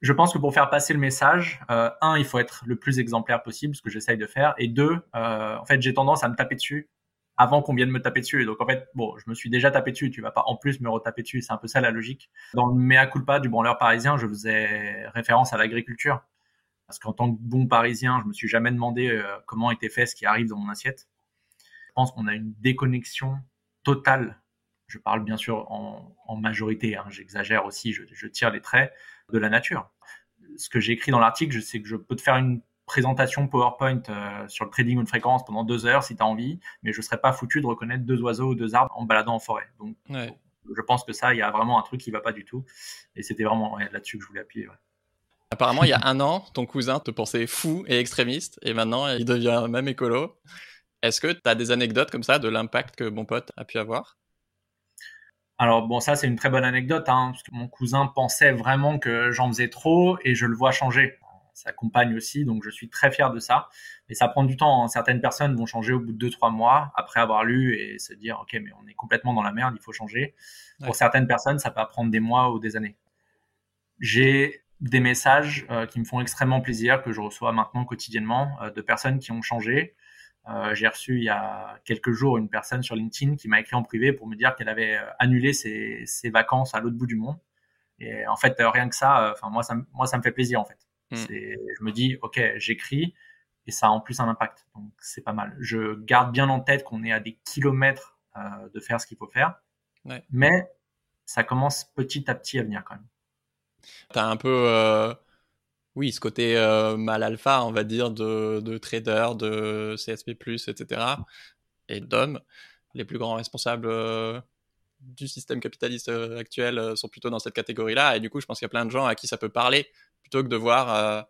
je pense que pour faire passer le message, euh, un, il faut être le plus exemplaire possible, ce que j'essaye de faire, et deux, euh, en fait, j'ai tendance à me taper dessus avant qu'on vienne me taper dessus. Donc en fait, bon, je me suis déjà tapé dessus, tu vas pas en plus me retaper dessus, c'est un peu ça la logique. Dans le mea culpa du branleur parisien, je faisais référence à l'agriculture. Parce qu'en tant que bon parisien, je me suis jamais demandé euh, comment était fait ce qui arrive dans mon assiette. Je pense qu'on a une déconnexion totale. Je parle bien sûr en, en majorité, hein, j'exagère aussi, je, je tire les traits de la nature. Ce que j'ai écrit dans l'article, je sais que je peux te faire une présentation PowerPoint euh, sur le trading de fréquence pendant deux heures si tu as envie, mais je serais pas foutu de reconnaître deux oiseaux ou deux arbres en baladant en forêt. Donc, je pense que ça, il y a vraiment un truc qui va pas du tout. Et c'était vraiment là-dessus que je voulais appuyer. Apparemment, il y a un an, ton cousin te pensait fou et extrémiste, et maintenant, il devient même écolo. Est-ce que tu as des anecdotes comme ça de l'impact que mon pote a pu avoir? Alors bon, ça c'est une très bonne anecdote, hein, parce que mon cousin pensait vraiment que j'en faisais trop et je le vois changer sa compagne aussi, donc je suis très fier de ça. Mais ça prend du temps. Hein. Certaines personnes vont changer au bout de 2-3 mois après avoir lu et se dire, OK, mais on est complètement dans la merde, il faut changer. Pour certaines personnes, ça peut prendre des mois ou des années. J'ai des messages euh, qui me font extrêmement plaisir, que je reçois maintenant quotidiennement, euh, de personnes qui ont changé. Euh, j'ai reçu il y a quelques jours une personne sur LinkedIn qui m'a écrit en privé pour me dire qu'elle avait annulé ses, ses vacances à l'autre bout du monde. Et en fait, rien que ça, enfin moi, ça, moi, ça me fait plaisir en fait. Mm. Je me dis, ok, j'écris et ça a en plus un impact. Donc c'est pas mal. Je garde bien en tête qu'on est à des kilomètres euh, de faire ce qu'il faut faire, mais ça commence petit à petit à venir quand même. Tu as un peu, euh, oui, ce côté euh, mal alpha, on va dire, de, de trader, de CSP, etc. et d'hommes. Les plus grands responsables du système capitaliste actuel sont plutôt dans cette catégorie-là. Et du coup, je pense qu'il y a plein de gens à qui ça peut parler plutôt que de voir euh,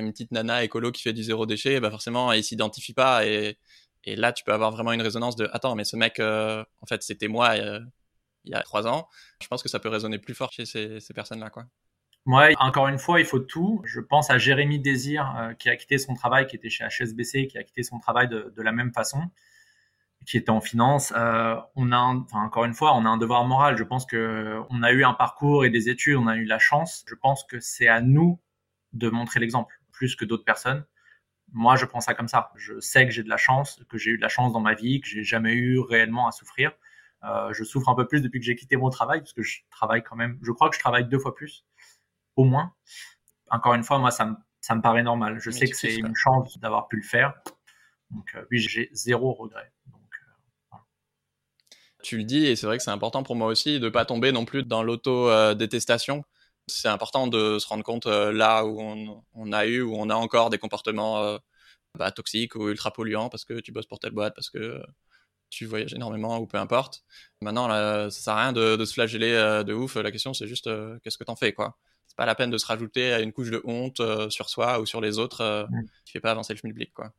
une petite nana écolo qui fait du zéro déchet, bah forcément, elle s'identifie pas. Et, là, tu peux avoir vraiment une résonance de Attends, mais ce mec, euh, en fait, c'était moi euh, il y a trois ans. Je pense que ça peut résonner plus fort chez ces, ces personnes-là. quoi. Ouais, encore une fois, il faut tout. Je pense à Jérémy Désir, qui a quitté son travail, qui était chez HSBC, qui a quitté son travail de, la même façon, qui était en finance. Euh, on a, encore une fois, on a un devoir moral. Je pense que on a eu un parcours et des études, on a eu la chance. Je pense que c'est à nous de montrer l'exemple plus que d'autres personnes. Moi, je prends ça comme ça. Je sais que j'ai de la chance, que j'ai eu de la chance dans ma vie, que j'ai jamais eu réellement à souffrir. Euh, je souffre un peu plus depuis que j'ai quitté mon travail, parce que je travaille quand même. Je crois que je travaille deux fois plus, au moins. Encore une fois, moi, ça me, ça me paraît normal. Je sais que c'est une chance d'avoir pu le faire. Donc, euh, oui, j'ai zéro regret. Euh, tu le dis, et c'est vrai que c'est important pour moi aussi de pas tomber non plus dans l'auto-détestation c'est important de se rendre compte euh, là où on, a eu, où on a encore des comportements euh, bah, toxiques ou ultra polluants parce que tu bosses pour telle boîte, parce que tu voyages énormément ou peu importe. Maintenant, là, ça sert à rien de, se flageller euh, de ouf. La question, c'est juste qu'est-ce que t'en fais, quoi? C'est pas la peine de se rajouter à une couche de honte sur soi ou sur les autres mmh. qui fait pas avancer le public, quoi.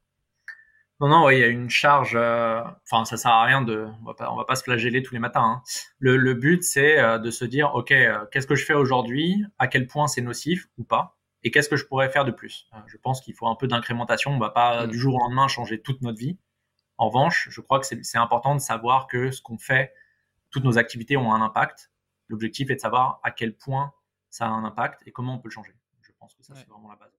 Non, non, il y a une charge. Euh, enfin, ça sert à rien de. On va pas, on va pas se flageller tous les matins. Hein. Le, le, but, c'est euh, de se dire, ok, euh, qu'est-ce que je fais aujourd'hui? À quel point c'est nocif ou pas? Et qu'est-ce que je pourrais faire de plus? Je pense qu'il faut un peu d'incrémentation. On va pas mm. du jour au lendemain changer toute notre vie. En revanche, je crois que c'est important de savoir que ce qu'on fait, toutes nos activités ont un impact. L'objectif est de savoir à quel point ça a un impact et comment on peut le changer. Je pense que ça, c'est vraiment la base.